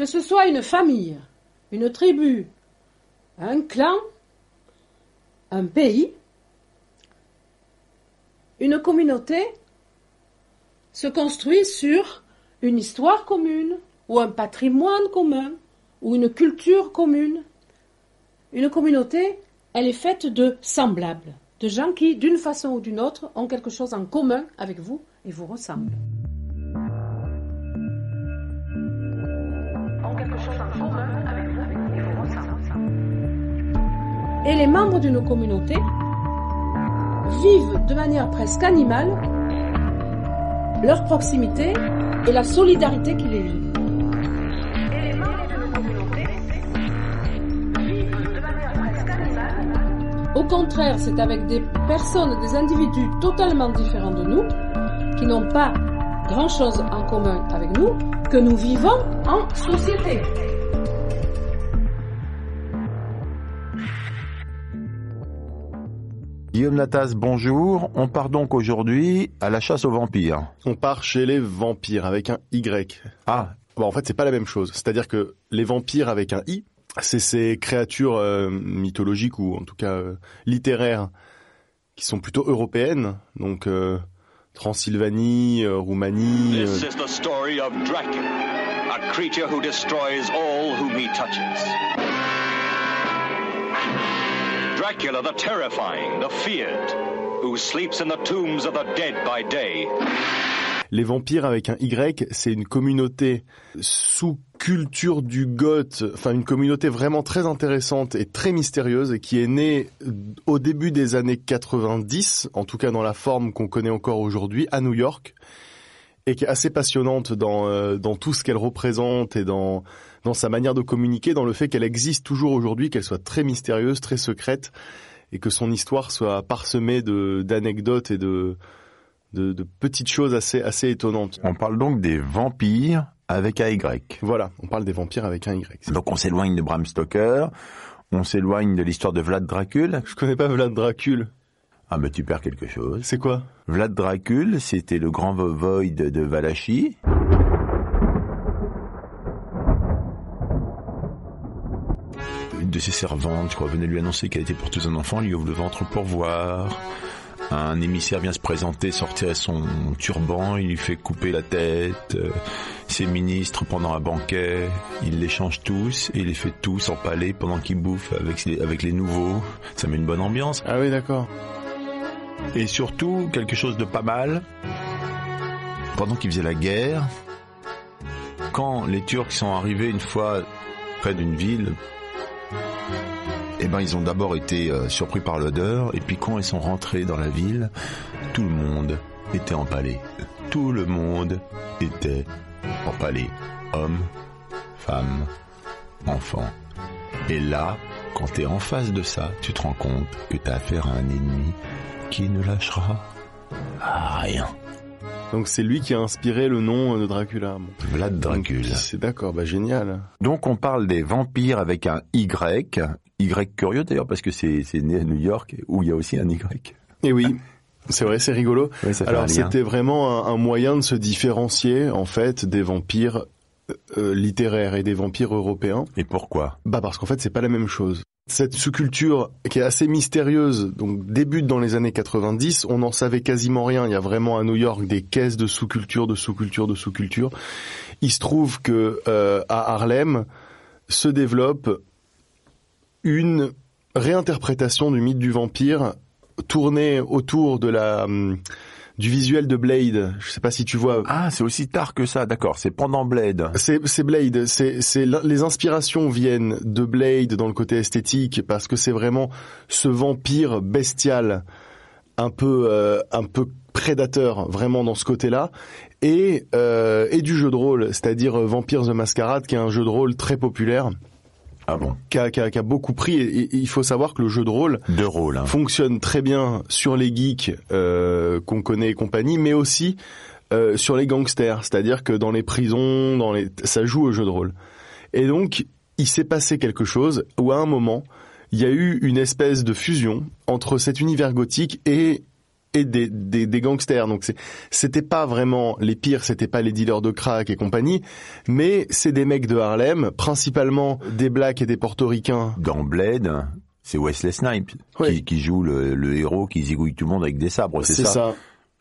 Que ce soit une famille, une tribu, un clan, un pays, une communauté se construit sur une histoire commune ou un patrimoine commun ou une culture commune. Une communauté, elle est faite de semblables, de gens qui, d'une façon ou d'une autre, ont quelque chose en commun avec vous et vous ressemblent. Et les membres d'une communauté vivent de manière presque animale leur proximité et la solidarité qui les lie. Au contraire, c'est avec des personnes, des individus totalement différents de nous, qui n'ont pas grand-chose en commun avec nous, que nous vivons en société. Guillaume Latas, bonjour. On part donc aujourd'hui à la chasse aux vampires. On part chez les vampires avec un Y. Ah, Bon, en fait, c'est pas la même chose. C'est-à-dire que les vampires avec un I, c'est ces créatures euh, mythologiques ou en tout cas euh, littéraires qui sont plutôt européennes, donc euh, Transylvanie, euh, Roumanie. euh, This is the story of Dracula, a creature who destroys all whom he touches. Dracula the terrifying, the feared, who sleeps in the tombs of the dead by day. Les vampires avec un Y, c'est une communauté sous-culture du goth, enfin une communauté vraiment très intéressante et très mystérieuse qui est née au début des années 90, en tout cas dans la forme qu'on connaît encore aujourd'hui, à New York, et qui est assez passionnante dans, euh, dans tout ce qu'elle représente et dans, dans sa manière de communiquer, dans le fait qu'elle existe toujours aujourd'hui, qu'elle soit très mystérieuse, très secrète, et que son histoire soit parsemée de d'anecdotes et de, de, de petites choses assez, assez étonnantes. on parle donc des vampires avec un Y. Voilà, on parle des vampires avec un Y. Donc on s'éloigne de Bram Stoker, on s'éloigne de l'histoire de Vlad Dracul. Je connais pas Vlad Dracul. Ah mais tu perds quelque chose. C'est quoi? Vlad Dracul, c'était le grand void de Valachie. De ses servantes, je crois, venait lui annoncer qu'elle était porteuse d'un enfant, lui ouvre le ventre pour voir. Un émissaire vient se présenter, sortir son turban, il lui fait couper la tête. Euh, Ses ministres, pendant un banquet, il les change tous et il les fait tous empaler pendant qu'il bouffe avec les, avec les nouveaux. Ça met une bonne ambiance. Ah oui, d'accord. Et surtout, quelque chose de pas mal, pendant qu'ils faisaient la guerre, quand les Turcs sont arrivés une fois près d'une ville, eh ben ils ont d'abord été euh, surpris par l'odeur, et puis quand ils sont rentrés dans la ville, tout le monde était empalé. Tout le monde était empalé. Hommes, femmes, enfants. Et là, quand t'es en face de ça, tu te rends compte que t'as affaire à un ennemi qui ne lâchera rien. Donc c'est lui qui a inspiré le nom de Dracula. Bon. Vlad Dracula. C'est d'accord, bah génial. Donc on parle des vampires avec un Y. Y curieux d'ailleurs parce que c'est né à New York où il y a aussi un Y. Et oui, c'est vrai, c'est rigolo. Oui, Alors c'était vraiment un, un moyen de se différencier en fait des vampires euh, littéraires et des vampires européens. Et pourquoi? Bah parce qu'en fait c'est pas la même chose. Cette sous-culture qui est assez mystérieuse, donc débute dans les années 90, on n'en savait quasiment rien. Il y a vraiment à New York des caisses de sous-culture, de sous-culture, de sous-culture. Il se trouve que euh, à Harlem se développe une réinterprétation du mythe du vampire tournée autour de la hum, du visuel de Blade. Je sais pas si tu vois. Ah, c'est aussi tard que ça, d'accord. C'est pendant Blade. C'est Blade, c'est les inspirations viennent de Blade dans le côté esthétique parce que c'est vraiment ce vampire bestial un peu euh, un peu prédateur vraiment dans ce côté-là et euh, et du jeu de rôle, c'est-à-dire euh, Vampire the Masquerade, qui est un jeu de rôle très populaire. Ah bon Qui a, qui a- qui a beaucoup pris et, et il faut savoir que le jeu de rôle De rôle. Hein. fonctionne très bien sur les geeks euh, qu'on connaît et compagnie, mais aussi euh, sur les gangsters, c'est-à-dire que dans les prisons, dans les, ça joue au jeu de rôle. Et donc, il s'est passé quelque chose où à un moment, il y a eu une espèce de fusion entre cet univers gothique et et des, des, des gangsters. Donc c'était pas vraiment les pires, c'était pas les dealers de crack et compagnie, mais c'est des mecs de Harlem, principalement des blacks et des portoricains. Dans Blade, c'est Wesley Snipes Oui. qui, qui joue le, le héros qui zigouille tout le monde avec des sabres, c'est ça, ça.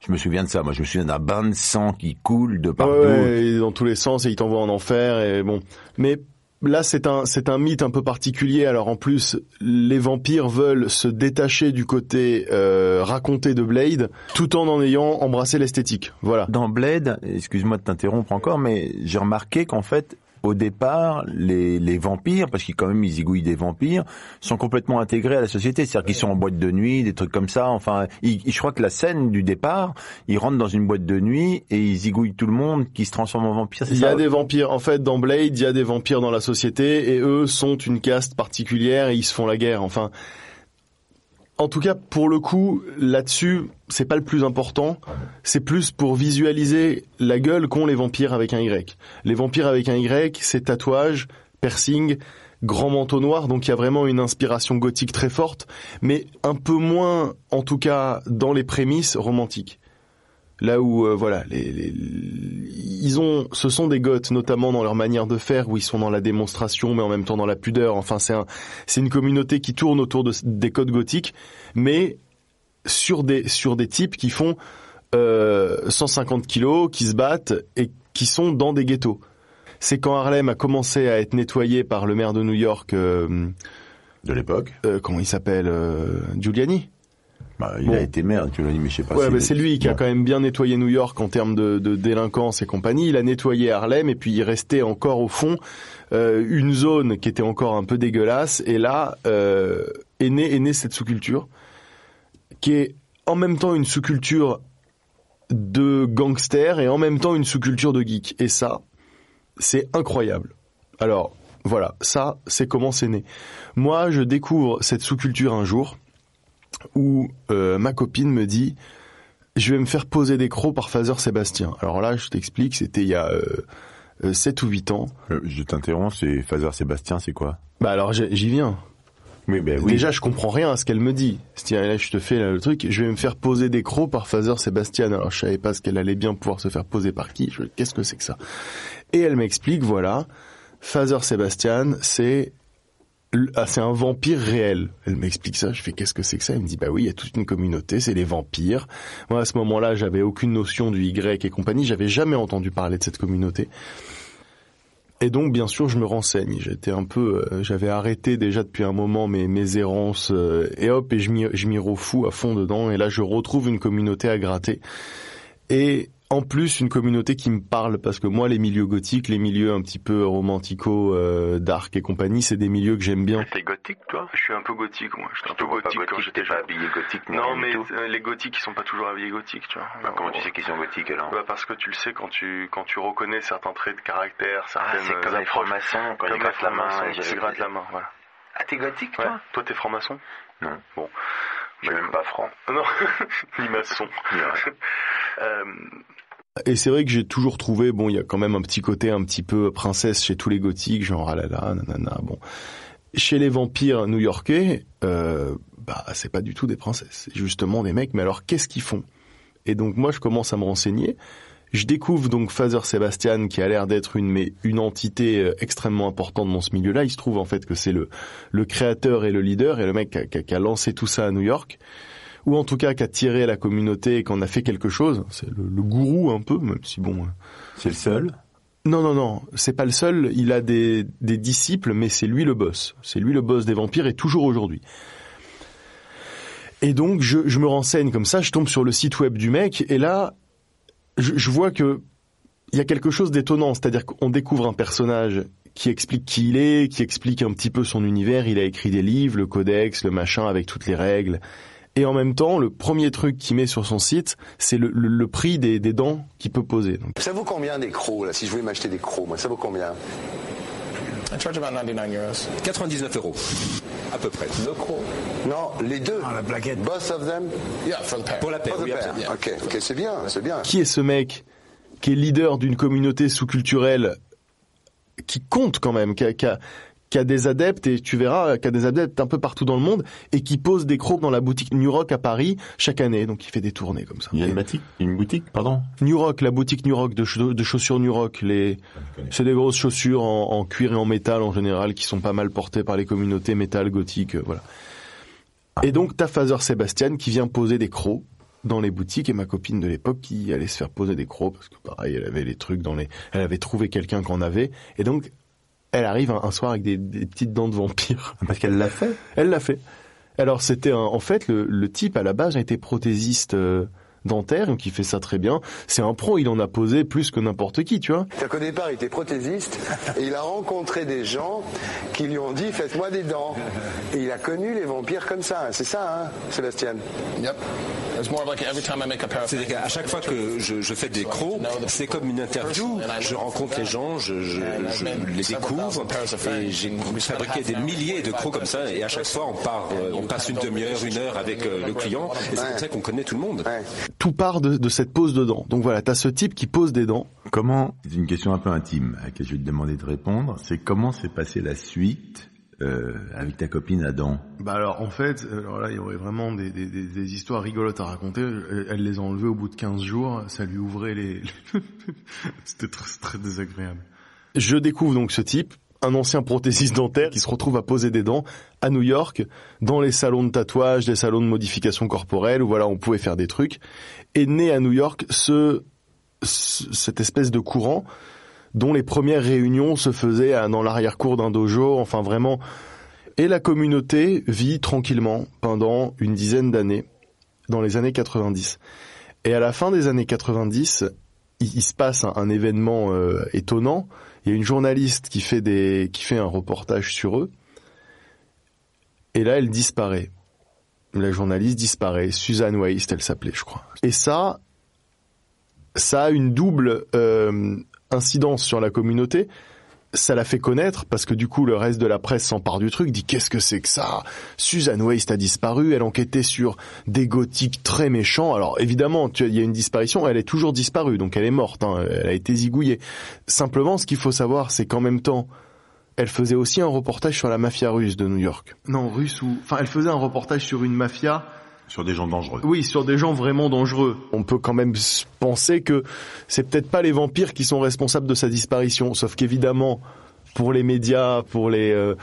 Je me souviens de ça. Moi, je me souviens d'un bain de sang qui coule de partout. Ouais, ouais, dans tous les sens et il t'envoie en enfer et bon. Mais là c'est un c'est un mythe un peu particulier. Alors en plus les vampires veulent se détacher du côté euh, raconté de Blade tout en en ayant embrassé l'esthétique. Voilà. Dans Blade, excuse-moi de t'interrompre encore, mais j'ai remarqué qu'en fait, au départ, les, les vampires, parce qu'ils quand même ils zigouillent des vampires, sont complètement intégrés à la société. C'est-à-dire qu'ils sont en boîte de nuit, des trucs comme ça. Enfin, ils- je crois que la scène du départ, ils rentrent dans une boîte de nuit et ils zigouillent tout le monde qui se transforme en vampire. Il y a des vampires. En fait, dans Blade, il y a des vampires dans la société et eux sont une caste particulière et ils se font la guerre. Enfin, en tout cas, pour le coup, là-dessus, c'est pas le plus important. C'est plus pour visualiser la gueule qu'ont les vampires avec un Y. Les vampires avec un Y, c'est tatouage, piercing, grand manteau noir, donc il y a vraiment une inspiration gothique très forte, mais un peu moins, en tout cas, dans les prémices romantiques. Là où euh, voilà, les, les- ils ont, ce sont des goths notamment dans leur manière de faire, où ils sont dans la démonstration, mais en même temps dans la pudeur. Enfin, c'est un, c'est une communauté qui tourne autour de, des codes gothiques, mais sur des sur des types qui font euh, 150 kilos, qui se battent et qui sont dans des ghettos. C'est quand Harlem a commencé à être nettoyé par le maire de New York, euh, de l'époque. euh, comment il s'appelle, euh, Giuliani. Bah, il Bon. a été maire, tu l'as dit, mais je sais pas. Ouais, si- bah, c'est lui qui a quand même bien nettoyé New York en termes de, de délinquance et compagnie. Il a nettoyé Harlem et puis il restait encore au fond euh, une zone qui était encore un peu dégueulasse. Et là euh, est née est née cette sous-culture qui est en même temps une sous-culture de gangsters et en même temps une sous-culture de geek. Et ça, c'est incroyable. Alors voilà, ça c'est comment c'est né. Moi, je découvre cette sous-culture un jour où euh, ma copine me dit je vais me faire poser des crocs par Father Sébastien. Alors là, je t'explique, c'était il y a euh, euh, 7 ou 8 ans. Euh, je t'interromps, c'est Father Sébastien, c'est quoi? Bah alors j'y viens. Oui, ben oui. Déjà, je comprends rien à ce qu'elle me dit. C'est-à-dire, là, je te fais là, le truc, je vais me faire poser des crocs par Father Sébastien. Alors, je savais pas ce qu'elle allait bien pouvoir se faire poser par qui. Je- Qu'est-ce que c'est que ça? Et elle m'explique, voilà, Father Sébastien, c'est ah, c'est un vampire réel. Elle m'explique ça. Je fais qu'est-ce que c'est que ça? Elle me dit bah oui, il y a toute une communauté, c'est les vampires. Moi, à ce moment-là, j'avais aucune notion du Y et compagnie. J'avais jamais entendu parler de cette communauté. Et donc, bien sûr, je me renseigne. J'étais un peu, euh, j'avais arrêté déjà depuis un moment mes, mes errances, euh, et hop, et je m'y, je à fond dedans. Et là, je retrouve une communauté à gratter. Et en plus, une communauté qui me parle, parce que moi, les milieux gothiques, les milieux un petit peu romantico, euh, dark et compagnie, c'est des milieux que j'aime bien. T'es gothique, toi? Je suis un peu gothique, moi. Je suis un pas gothique, t'es pas habillé gothique, ni rien du tout. euh, les gothiques, ils sont pas toujours habillés gothiques, tu vois. Bah, comment tu sais qu'ils sont gothiques alors? Bah parce que tu le sais quand tu quand tu reconnais certains traits de caractère, Ah, certaines c'est comme les approches. francs-maçons, quand Comme ils grattent la main. francs-maçons, et j'avais- c'est gratte la main, voilà. Ah, t'es gothique, Ouais. toi Toi, t'es franc-maçon? Non. Bon. Je suis même pas franc. Non, ni maçon. Ouais. Euh, Et c'est vrai que j'ai toujours trouvé, bon, il y a quand même un petit côté un petit peu princesse chez tous les gothiques, genre ah là là, nanana, bon. Chez les vampires new-yorkais, euh, bah c'est pas du tout des princesses, c'est justement des mecs. Mais alors qu'est-ce qu'ils font? Et donc moi je commence à me renseigner. Je découvre donc Father Sebastian qui a l'air d'être une mais une entité euh, extrêmement importante dans ce milieu-là. Il se trouve en fait que c'est le le créateur et le leader et le mec qui a, qui a- qui a lancé tout ça à New York ou en tout cas qui a tiré la communauté et qu'on a fait quelque chose. C'est le, le gourou un peu, même si bon. euh, C'est le seul? Non, non, non, c'est pas le seul. Il a des, des disciples, mais c'est lui le boss. C'est lui le boss des vampires et toujours aujourd'hui. Et donc, je, je me renseigne comme ça, je tombe sur le site web du mec, et là, je, je vois que il y a quelque chose d'étonnant. C'est-à-dire qu'on découvre un personnage qui explique qui il est, qui explique un petit peu son univers. Il a écrit des livres, le codex, le machin, avec toutes les règles. Et en même temps, le premier truc qu'il met sur son site, c'est le, le- le prix des, des dents qu'il peut poser. Donc, Ça vaut combien des crocs, là Si je voulais m'acheter des crocs, moi, ça vaut combien? I charge about 99 euros. 99 euros, à peu près. Le croc Non, les deux. Ah, la blaguette. Both of them? Yeah, for the pair. Pour la paire, oui. Ok, ok, c'est bien, c'est bien. qui est ce mec qui est leader d'une communauté sous-culturelle qui compte quand même, qui a, qui a- qui a des adeptes, et tu verras, qui a des adeptes un peu partout dans le monde, et qui pose des crocs dans la boutique New Rock à Paris chaque année. Donc il fait des tournées comme ça. Il y a une boutique, une boutique, pardon? New Rock, la boutique New Rock de, ch- de chaussures New Rock, les, c'est des grosses chaussures en, en cuir et en métal en général qui sont pas mal portées par les communautés métal, gothique, euh, voilà. Et donc t'as Father Sébastien qui vient poser des crocs dans les boutiques et ma copine de l'époque qui allait se faire poser des crocs parce que pareil elle avait les trucs dans les, elle avait trouvé quelqu'un qui en avait et donc elle arrive un, un soir avec des, des petites dents de vampire. Parce qu'elle l'a fait? Elle l'a fait. Alors c'était un- en fait le, le type à la base a été prothésiste euh, dentaire donc il fait ça très bien. C'est un pro, il en a posé plus que n'importe qui, tu vois. C'est qu'au départ, il était prothésiste et il a rencontré des gens qui lui ont dit faites-moi des dents. Et il a connu les vampires comme ça. C'est ça, hein, Sébastien Yep. It's more like every time I make a pair of C'est-à-dire qu'à chaque fois que je, je fais des crocs, c'est comme une interview. Je rencontre les gens, je, je, je les découvre et j'ai fabriqué des milliers de crocs comme ça. Et à chaque fois, on part, euh, on passe une demi-heure, une heure avec euh, le client. Et c'est comme ça qu'on connaît tout le monde. Tout part de, de cette pose de dents. Donc voilà, t'as ce type qui pose des dents. Comment, c'est une question un peu intime à laquelle je vais te demander de répondre, c'est comment s'est passée la suite euh, avec ta copine Adam? Bah alors en fait, alors là il y aurait vraiment des, des, des, des histoires rigolotes à raconter. Elle elle les a enlevées au bout de 15 jours, ça lui ouvrait les... C'était très, très désagréable. Je découvre donc ce type, un ancien prothésiste dentaire qui se retrouve à poser des dents à New York, dans les salons de tatouage, des salons de modification corporelle, où voilà, on pouvait faire des trucs. Et né à New York ce, ce- cette espèce de courant dont les premières réunions se faisaient dans l'arrière-cour d'un dojo, enfin vraiment et la communauté vit tranquillement pendant une dizaine d'années, dans les années 90. Et à la fin des années 90, il, il se passe un, un événement euh, étonnant. Il y a une journaliste qui fait des, qui fait un reportage sur eux. Et là, elle disparaît. La journaliste disparaît. Suzanne Weist, elle s'appelait, je crois. Et ça, ça a une double euh, incidence sur la communauté ça l'a fait connaître parce que du coup le reste de la presse s'empare du truc, dit qu'est-ce que c'est que ça? Suzanne Weist a disparu, elle enquêtait sur des gothiques très méchants. Alors évidemment, il y a une disparition, elle est toujours disparue, donc elle est morte, hein, elle a été zigouillée. Simplement, ce qu'il faut savoir, c'est qu'en même temps, elle faisait aussi un reportage sur la mafia russe de New York. Non, russe ou... Enfin, elle faisait un reportage sur une mafia sur des gens dangereux oui, sur des gens vraiment dangereux. On peut quand même s- penser que c'est peut-être pas les vampires qui sont responsables de sa disparition, sauf qu'évidemment, pour les médias, pour les euh,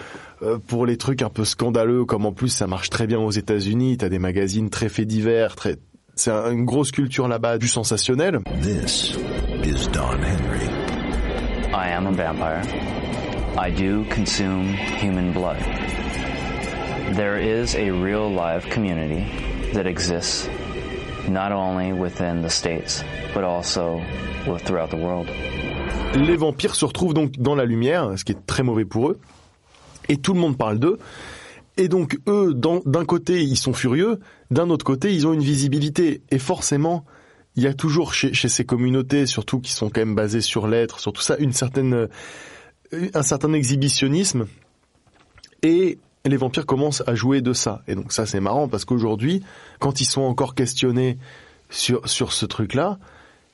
euh, pour les trucs un peu scandaleux, comme en plus ça marche très bien aux États-Unis, t'as des magazines très faits divers, très c'est un- une grosse culture là-bas du sensationnel. This is Don Henry. I am a vampire. I do consume human blood. There is a real live community that exists not only within the States, but also throughout the world. Les vampires se retrouvent donc dans la lumière, ce qui est très mauvais pour eux, et tout le monde parle d'eux. Et donc eux, d'un côté, ils sont furieux, d'un autre côté, ils ont une visibilité. Et forcément, il y a toujours chez, chez ces communautés, surtout qui sont quand même basées sur l'être, sur tout ça, une certaine, euh, un certain exhibitionnisme. Et les vampires commencent à jouer de ça. Et donc ça, c'est marrant parce qu'aujourd'hui, quand ils sont encore questionnés sur sur ce truc-là,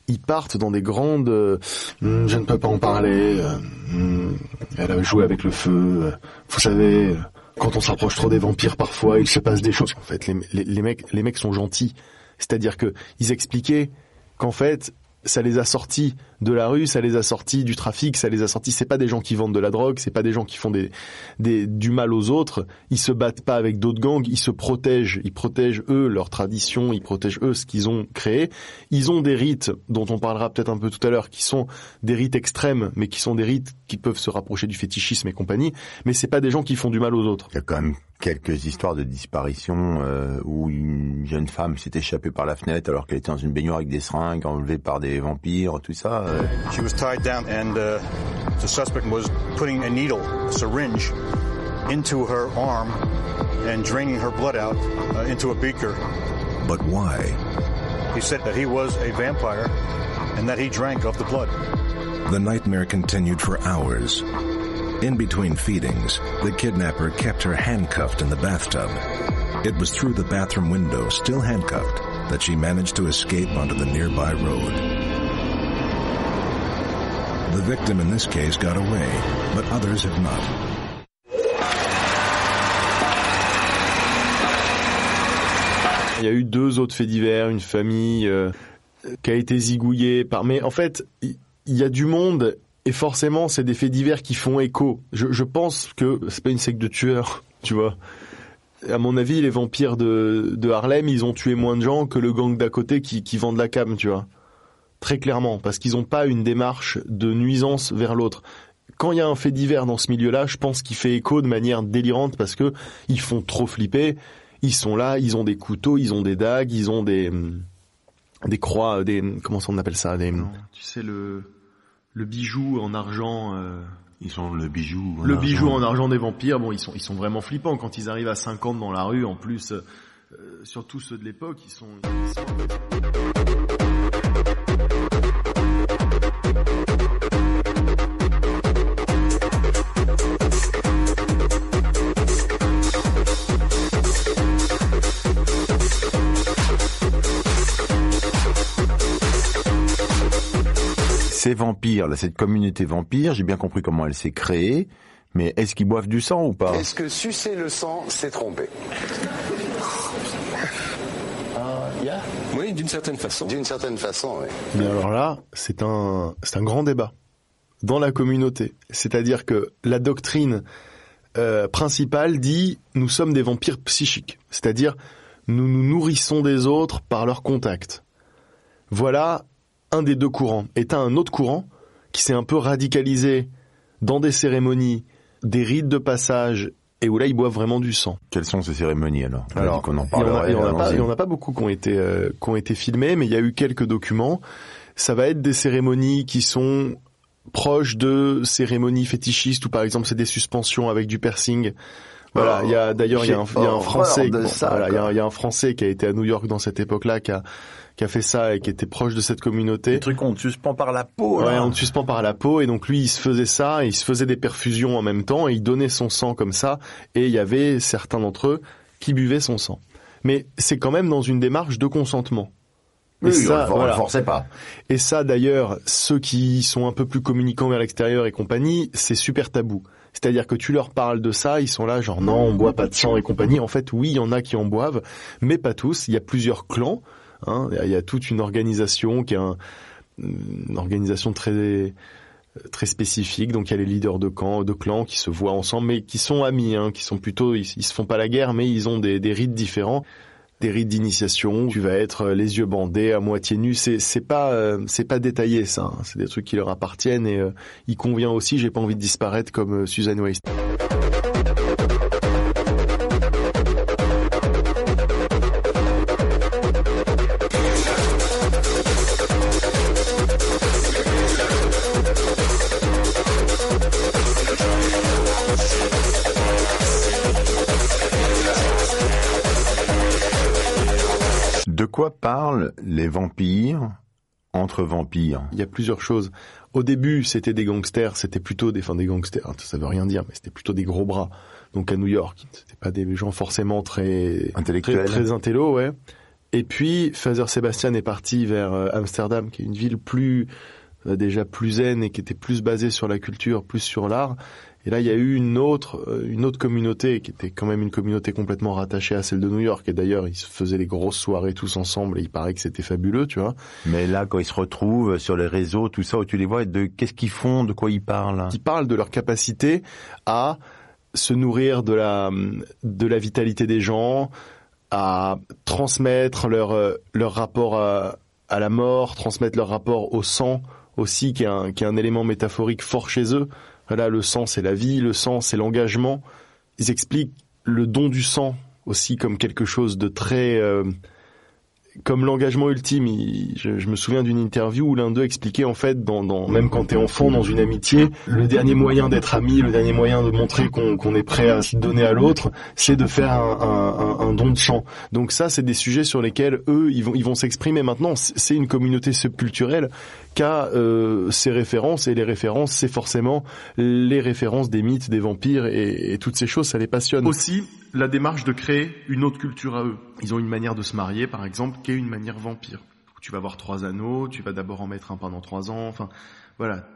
ils partent dans des grandes euh, Hum, je ne peux pas en parler euh, hum, elle a joué avec le feu euh, vous savez quand on s'approche trop des vampires parfois il se passe des choses en fait les, les, les mecs les mecs sont gentils c'est-à-dire que ils expliquaient qu'en fait ça les a sortis de la rue, ça les a sortis du trafic, ça les a sortis. C'est pas des gens qui vendent de la drogue, c'est pas des gens qui font des, des du mal aux autres. Ils se battent pas avec d'autres gangs, ils se protègent, ils protègent eux leur tradition, ils protègent eux ce qu'ils ont créé. Ils ont des rites dont on parlera peut-être un peu tout à l'heure, qui sont des rites extrêmes, mais qui sont des rites qui peuvent se rapprocher du fétichisme et compagnie. Mais c'est pas des gens qui font du mal aux autres. Il y a quand même quelques histoires de disparition euh, où une jeune femme s'est échappée par la fenêtre alors qu'elle était dans une baignoire avec des seringues enlevée par des vampires, tout ça. She was tied down, and uh, the suspect was putting a needle, a syringe, into her arm and draining her blood out uh, into a beaker. But why? He said that he was a vampire and that he drank of the blood. The nightmare continued for hours. In between feedings, the kidnapper kept her handcuffed in the bathtub. It was through the bathroom window, still handcuffed, that she managed to escape onto the nearby road. The victim in this case got away, but others have not. Il y a eu deux autres faits divers, une famille euh, qui a été zigouillée par. Mais en fait, il y, a du monde et forcément, c'est des faits divers qui font écho. Je, je pense que c'est pas une secte de tueurs, tu vois. À mon avis, les vampires de, de Harlem, ils ont tué moins de gens que le gang d'à côté qui, qui vend de la cam, tu vois. Très clairement, parce qu'ils n'ont pas une démarche de nuisance vers l'autre. Quand il y a un fait divers dans ce milieu-là, je pense qu'il fait écho de manière délirante parce que ils font trop flipper ils sont là, ils ont des couteaux, ils ont des dagues, ils ont des des croix, des comment on appelle ça, des tu sais le le bijou en argent. Euh, ils ont le bijou. le bijou en argent des vampires. Bon, ils sont ils sont vraiment flippants quand ils arrivent à 50 dans la rue. En plus, euh, surtout ceux de l'époque, ils sont... Ils sont... vampires, là, cette communauté vampire, j'ai bien compris comment elle s'est créée, mais est-ce qu'ils boivent du sang ou pas? Est-ce que sucer le sang, c'est tromper? Oui, d'une certaine façon. D'une certaine façon, oui. Mais alors là, c'est un, c'est un grand débat dans la communauté. C'est-à-dire que la doctrine euh, principale dit nous sommes des vampires psychiques, c'est-à-dire nous nous nourrissons des autres par leur contact. Voilà un des deux courants. est un autre courant qui s'est un peu radicalisé dans des cérémonies, des rites de passage et où là ils boivent vraiment du sang. Quelles sont ces cérémonies alors? Alors, qu'on en il n'y en, a pas beaucoup qui ont été euh, qui ont été filmés, mais il y a eu quelques documents. Ça va être des cérémonies qui sont proches de cérémonies fétichistes ou par exemple c'est des suspensions avec du piercing. Voilà, il y a d'ailleurs il y, a un français, il y, a un français qui a été à New York dans cette époque-là qui a qui a fait ça et qui était proche de cette communauté. Le truc on te suspend par la peau. Ouais, on te suspend par la peau et donc lui il se faisait ça, et il se faisait des perfusions en même temps et il donnait son sang comme ça et il y avait certains d'entre eux qui buvaient son sang. Mais c'est quand même dans une démarche de consentement. Et oui, ça, on voilà. forçait pas. Et ça, d'ailleurs, ceux qui sont un peu plus communicants vers l'extérieur et compagnie, c'est super tabou. C'est-à-dire que tu leur parles de ça, ils sont là genre non, on boit pas de sang et compagnie. En fait, oui, il y en a qui en boivent, mais pas tous. Il y a plusieurs clans. Hein. Il y a toute une organisation qui est une organisation très très spécifique. Donc il y a les leaders de camps, de clans qui se voient ensemble, mais qui sont amis, hein, qui sont plutôt, ils, se font pas la guerre, mais ils ont des rites différents, des rites d'initiation. Tu vas être les yeux bandés, à moitié nus. C'est c'est pas euh, c'est pas détaillé ça. Hein. C'est des trucs qui leur appartiennent et euh, il convient aussi. J'ai pas envie de disparaître comme euh, Suzanne Weiss. Les vampires entre vampires Il y a plusieurs choses. Au début, c'était des gangsters, c'était plutôt des, enfin des gangsters, ça veut rien dire, mais c'était plutôt des gros bras. Donc à New York, c'était pas des gens forcément très intellectuels, très, très intello, ouais. Et puis Father Sebastian est parti vers euh, Amsterdam, qui est une ville plus euh, déjà plus zen et qui était plus basée sur la culture, plus sur l'art. Et là, il y a eu une autre, euh, une autre communauté qui était quand même une communauté complètement rattachée à celle de New York. Et d'ailleurs, ils faisaient les grosses soirées tous ensemble et il paraît que c'était fabuleux, tu vois. Mais là, quand ils se retrouvent sur les réseaux, tout ça, où tu les vois, de qu'est-ce qu'ils font, de quoi ils parlent? Ils parlent de leur capacité à se nourrir de la, de la vitalité des gens, à transmettre leur, euh, leur rapport à, à la mort, transmettre leur rapport au sang aussi, qui est un, qui est un élément métaphorique fort chez eux. Voilà, le sang c'est la vie, le sang c'est l'engagement. Ils expliquent le don du sang aussi comme quelque chose de très euh, comme l'engagement ultime. je, me souviens d'une interview où l'un d'eux expliquait en fait, même quand t'es enfant dans une amitié, le dernier moyen d'être ami, le dernier moyen de montrer qu'on est prêt à se donner à l'autre, c'est de faire un, don de chant. Donc ça, c'est des sujets sur lesquels eux, ils vont, s'exprimer. Maintenant, c'est une communauté subculturelle qu'a euh, ces références et les références, c'est forcément les références des mythes, des vampires et, et toutes ces choses, ça les passionne. Aussi, la démarche de créer une autre culture à eux. Ils ont une manière de se marier, par exemple, qui est une manière vampire. Tu vas avoir trois anneaux, tu vas d'abord en mettre un pendant trois ans, enfin, voilà.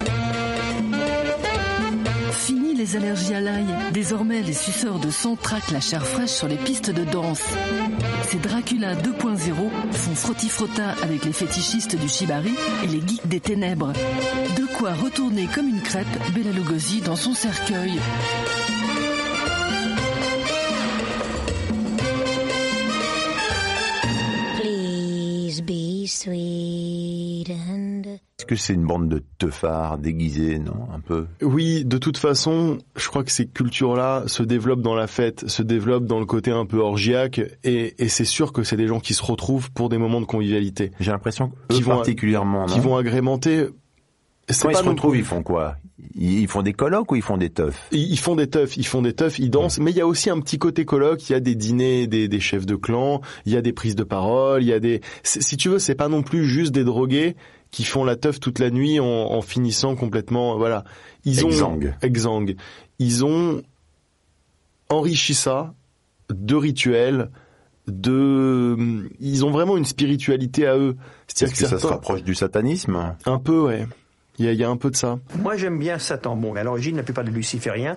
Fini les allergies à l'ail. Désormais, les suceurs de sang traquent la chair fraîche sur les pistes de danse. Ces Dracula 2.0 font frotti-frotta avec les fétichistes du Shibari et les geeks des ténèbres. De quoi retourner comme une crêpe Bella Lugosi dans son cercueil. Est-ce que c'est une bande de teufards déguisés, non Un peu? Oui, de toute façon, je crois que ces cultures-là se développent dans la fête, se développent dans le côté un peu orgiaque, et, c'est sûr que c'est des gens qui se retrouvent pour des moments de convivialité. J'ai l'impression que vont, particulièrement, qui vont agrémenter quand ils se retrouvent, ils font quoi? Ils font des colloques ou ils font des teufs? Ils font des teufs, ils font des teufs, ils dansent, mais il y a aussi un petit côté colloque, il y a des dîners des, des chefs de clan, il y a des prises de parole, il y a des... Si tu veux, c'est pas non plus juste des drogués qui font la teuf toute la nuit en, en finissant complètement... Voilà. Ils ont... Exang. Ils ont enrichi ça de rituels, de ils ont vraiment une spiritualité à eux. C'est-à-dire que, que ça se rapproche du satanisme? Un peu, ouais. Il y, a, il y a, un peu de ça. Moi, j'aime bien Satan. Bon, à l'origine, la plupart des lucifériens,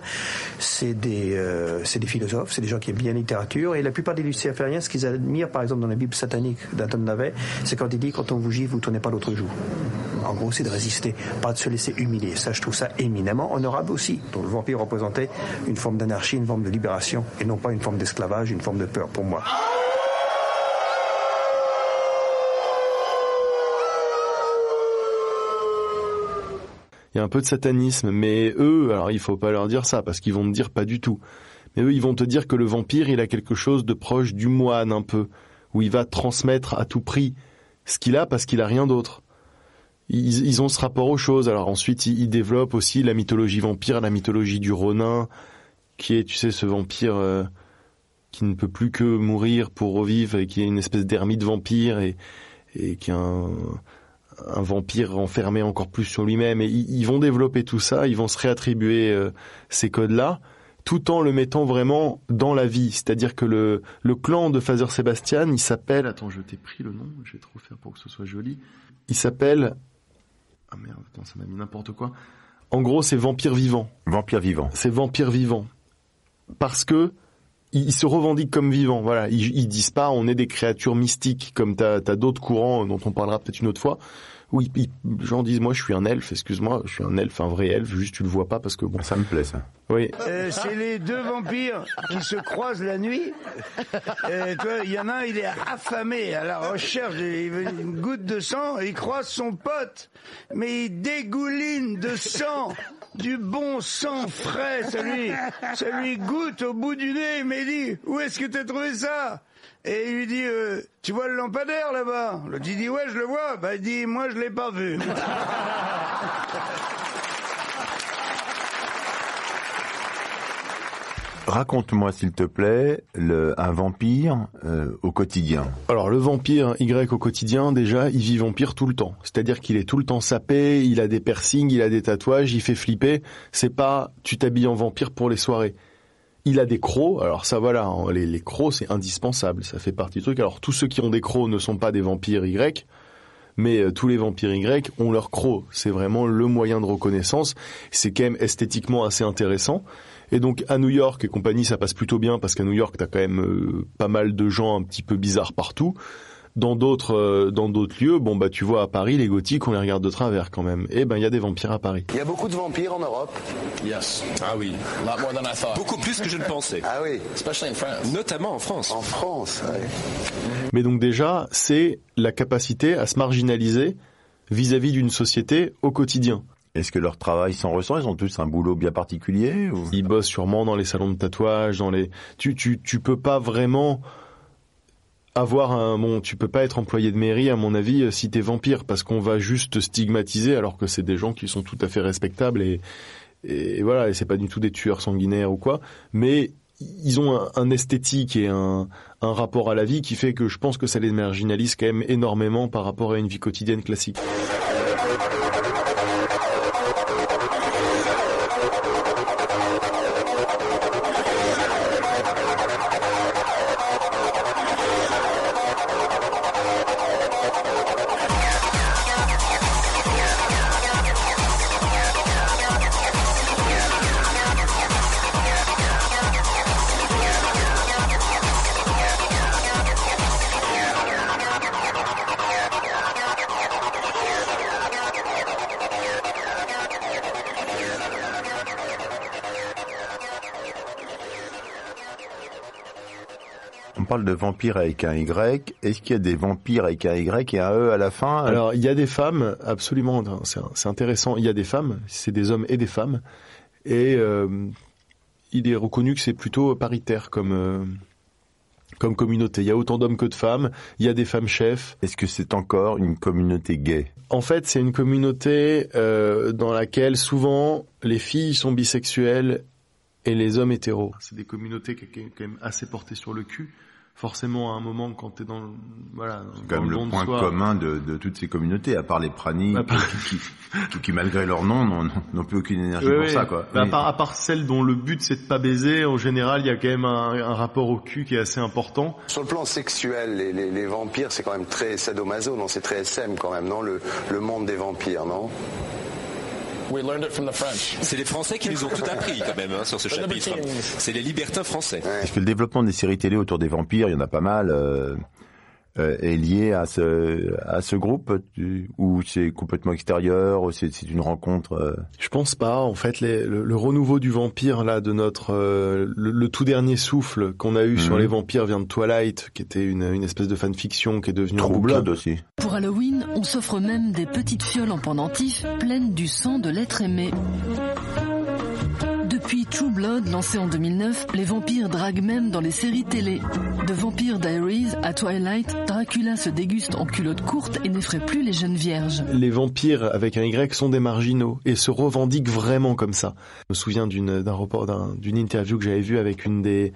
c'est des, euh, c'est des philosophes, c'est des gens qui aiment bien la littérature. Et la plupart des lucifériens, ce qu'ils admirent, par exemple, dans la Bible satanique d'Anton Navet, c'est quand il dit quand on vous gifle, vous tournez pas l'autre joue. En gros, c'est de résister, pas de se laisser humilier. Ça, je trouve ça éminemment honorable aussi. Donc, le vampire représentait une forme d'anarchie, une forme de libération, et non pas une forme d'esclavage, une forme de peur pour moi. Il y a un peu de satanisme, mais eux, alors il faut pas leur dire ça parce qu'ils vont te dire pas du tout. Mais eux, ils vont te dire que le vampire, il a quelque chose de proche du moine un peu, où il va transmettre à tout prix ce qu'il a parce qu'il a rien d'autre. Ils, ont ce rapport aux choses. Alors ensuite, ils, développent aussi la mythologie vampire, la mythologie du Ronin, qui est, tu sais, ce vampire euh, qui ne peut plus que mourir pour revivre et qui est une espèce d'ermite vampire et, et qui a un, un vampire enfermé encore plus sur lui-même. Et ils, vont développer tout ça, ils vont se réattribuer euh, ces codes-là, tout en le mettant vraiment dans la vie. C'est-à-dire que le, le clan de Father Sebastian, il s'appelle... Attends, je t'ai pris le nom, je vais trop faire pour que ce soit joli. Il s'appelle... Ah merde, attends, ça m'a mis n'importe quoi. En gros, c'est vampire vivant. Vampire vivant. C'est vampire vivant. Parce que ils se revendiquent comme vivants. Voilà, ils, ils disent pas on est des créatures mystiques comme t'as as, d'autres courants dont on parlera peut-être une autre fois. Oui, les gens disent moi je suis un elfe, excuse-moi, je suis un elfe, un vrai elfe, juste tu le vois pas parce que bon. Ça me plaît ça. Oui. Euh, c'est les deux vampires qui se croisent la nuit. Euh, il y en a un, il est affamé à la recherche d'une goutte de sang, et il croise son pote, mais il dégouline de sang du bon sang frais, ça lui, ça lui goûte au bout du nez, mais il dit, où est-ce que t'as trouvé ça? Et il lui dit, euh, tu vois le lampadaire là-bas? Le dit, ouais, je le vois. Bah, il dit, moi, je l'ai pas vu. Raconte-moi, s'il te plaît, le, un vampire euh, au quotidien. Alors, le vampire Y au quotidien, déjà, il vit vampire tout le temps. C'est-à-dire qu'il est tout le temps sapé, il a des piercings, il a des tatouages, il fait flipper. C'est pas, tu t'habilles en vampire pour les soirées. Il a des crocs, alors ça voilà, hein, les, les crocs c'est indispensable, ça fait partie du truc. Alors tous ceux qui ont des crocs ne sont pas des vampires Y, mais euh, tous les vampires Y ont leurs crocs. C'est vraiment le moyen de reconnaissance. C'est quand même esthétiquement assez intéressant. Et donc à New York et compagnie, ça passe plutôt bien parce qu'à New York, t'as quand même euh, pas mal de gens un petit peu bizarres partout dans d'autres euh, dans d'autres lieux, bon bah tu vois à Paris les gothiques on les regarde de travers quand même. Et eh ben il y a des vampires à Paris. Il y a beaucoup de vampires en Europe. Yes. Ah oui. Beaucoup plus que je ne pensais. Ah oui. Especially in France. Notamment en France. En France. Ouais. Mais donc déjà c'est la capacité à se marginaliser vis-à-vis d'une société au quotidien. Est-ce que leur travail s'en ressent? Ils ont tous un boulot bien particulier. Ils bossent sûrement dans les salons de tatouage, dans les. Tu tu tu peux pas vraiment avoir un bon tu peux pas être employé de mairie à mon avis si t'es vampire parce qu'on va juste te stigmatiser alors que c'est des gens qui sont tout à fait respectables et et voilà et c'est pas du tout des tueurs sanguinaires ou quoi mais ils ont un, un esthétique et un, un rapport à la vie qui fait que je pense que ça les marginalise quand même énormément par rapport à une vie quotidienne classique. Parle de vampires avec un Y. Est-ce qu'il y a des vampires avec un Y et un E à la fin Alors, il y a des femmes, absolument, c'est c'est intéressant. Il y a des femmes, c'est des hommes et des femmes. Et euh, il est reconnu que c'est plutôt paritaire comme, euh, comme communauté. Il y a autant d'hommes que de femmes. Il y a des femmes chefs. Est-ce que c'est encore une communauté gay? En fait, c'est une communauté euh, dans laquelle souvent les filles sont bisexuelles et les hommes hétéros. C'est des communautés qui sont quand même assez portées sur le cul. Forcément, à un moment, quand t'es dans le, voilà, C'est quand même le de point commun de, de toutes ces communautés, à part les part- qui, qui, qui, malgré leur nom, n'ont n'ont plus aucune énergie Oui, pour oui. ça, quoi. Mais à, part, à part celles dont le but c'est de pas baiser, en général, il y a quand même un, un rapport au cul qui est assez important. Sur le plan sexuel, les, les- les vampires, c'est quand même très sadomaso, non C'est très SM quand même, non le, le monde des vampires, non? C'est les Français qui nous ont tout appris quand même hein, sur ce chapitre. C'est les libertins français. Est-ce que le développement des séries télé autour des vampires, il y en a pas mal, euh, est lié à ce, à ce groupe Ou c'est complètement extérieur ou c'est c'est une rencontre euh, Je pense pas. En fait, les- le, le renouveau du vampire là, de notre euh, le, le tout dernier souffle qu'on a eu sur Mhm. les vampires vient de Twilight, qui était une, une espèce de fanfiction qui est devenue. Blood aussi Pour Halloween, on s'offre même des petites fioles en pendentif pleines du sang de l'être aimé. Depuis True Blood, lancé en 2009, les vampires draguent même dans les séries télé. De Vampire Diaries à Twilight, Dracula se déguste en culotte courte et n'effraie plus les jeunes vierges. Les vampires avec un Y sont des marginaux et se revendiquent vraiment comme ça. Je me souviens d'une d'un report d'un- d'une interview que j'avais vue avec une des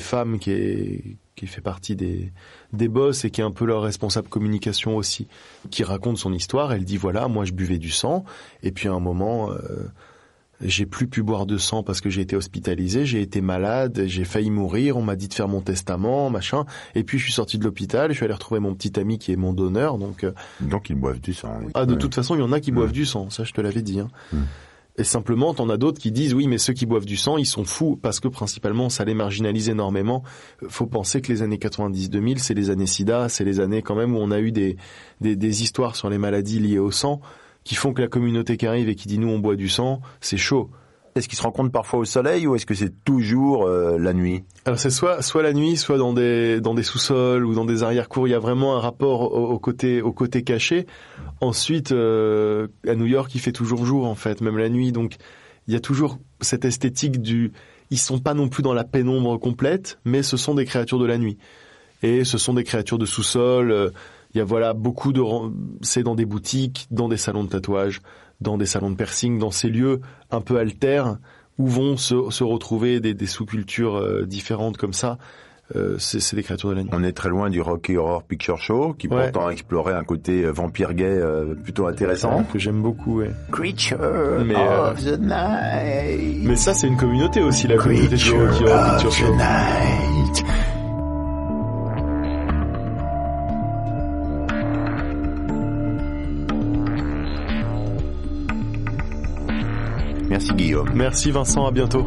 femmes qui fait partie des des boss et qui est un peu leur responsable communication aussi, qui raconte son histoire. Elle dit voilà, moi je buvais du sang et puis à un moment euh, j'ai plus pu boire de sang parce que j'ai été hospitalisé, j'ai été malade, j'ai failli mourir, on m'a dit de faire mon testament, machin. Et puis je suis sorti de l'hôpital, je suis allé retrouver mon petit ami qui est mon donneur, donc. euh, Donc ils boivent du sang. oui. ah, de toute façon, il y en a qui boivent du sang, ça je te l'avais dit. Hein. Et simplement, t'en as d'autres qui disent oui, mais ceux qui boivent du sang, ils sont fous parce que principalement, ça les marginalise énormément. Euh, Faut penser que les années 90-2000, c'est les années SIDA, c'est les années quand même où on a eu des, des, des histoires sur les maladies liées au sang qui font que la communauté qui arrive et qui dit nous on boit du sang, c'est chaud. Est-ce qu'ils se rencontrent parfois au soleil ou est-ce que c'est toujours euh, la nuit? Alors c'est soit soit la nuit, soit dans des dans des sous-sols ou dans des arrière-cours. Il y a vraiment un rapport au, au côté au côté caché. Ensuite, euh, à New York, il fait toujours jour en fait, même la nuit. Donc il y a toujours cette esthétique du. Ils sont pas non plus dans la pénombre complète, mais ce sont des créatures de la nuit. Et ce sont des créatures de sous-sol. euh, Il y a voilà beaucoup de. C'est dans des boutiques, dans des salons de tatouage, dans des salons de piercing, dans ces lieux un peu altères où vont se, se retrouver des, des sous-cultures euh, différentes comme ça. Euh, c'est c'est des créatures de la nuit. On est très loin du Rocky Horror Picture Show, qui Ouais. pourtant explorait un côté euh, vampire gay euh, plutôt intéressant. Que j'aime beaucoup, ouais. Creature Mais, euh, of the night. Mais ça, c'est une communauté aussi, la communauté du Rocky Horror Picture Show. Merci Guillaume. Merci Vincent, à bientôt.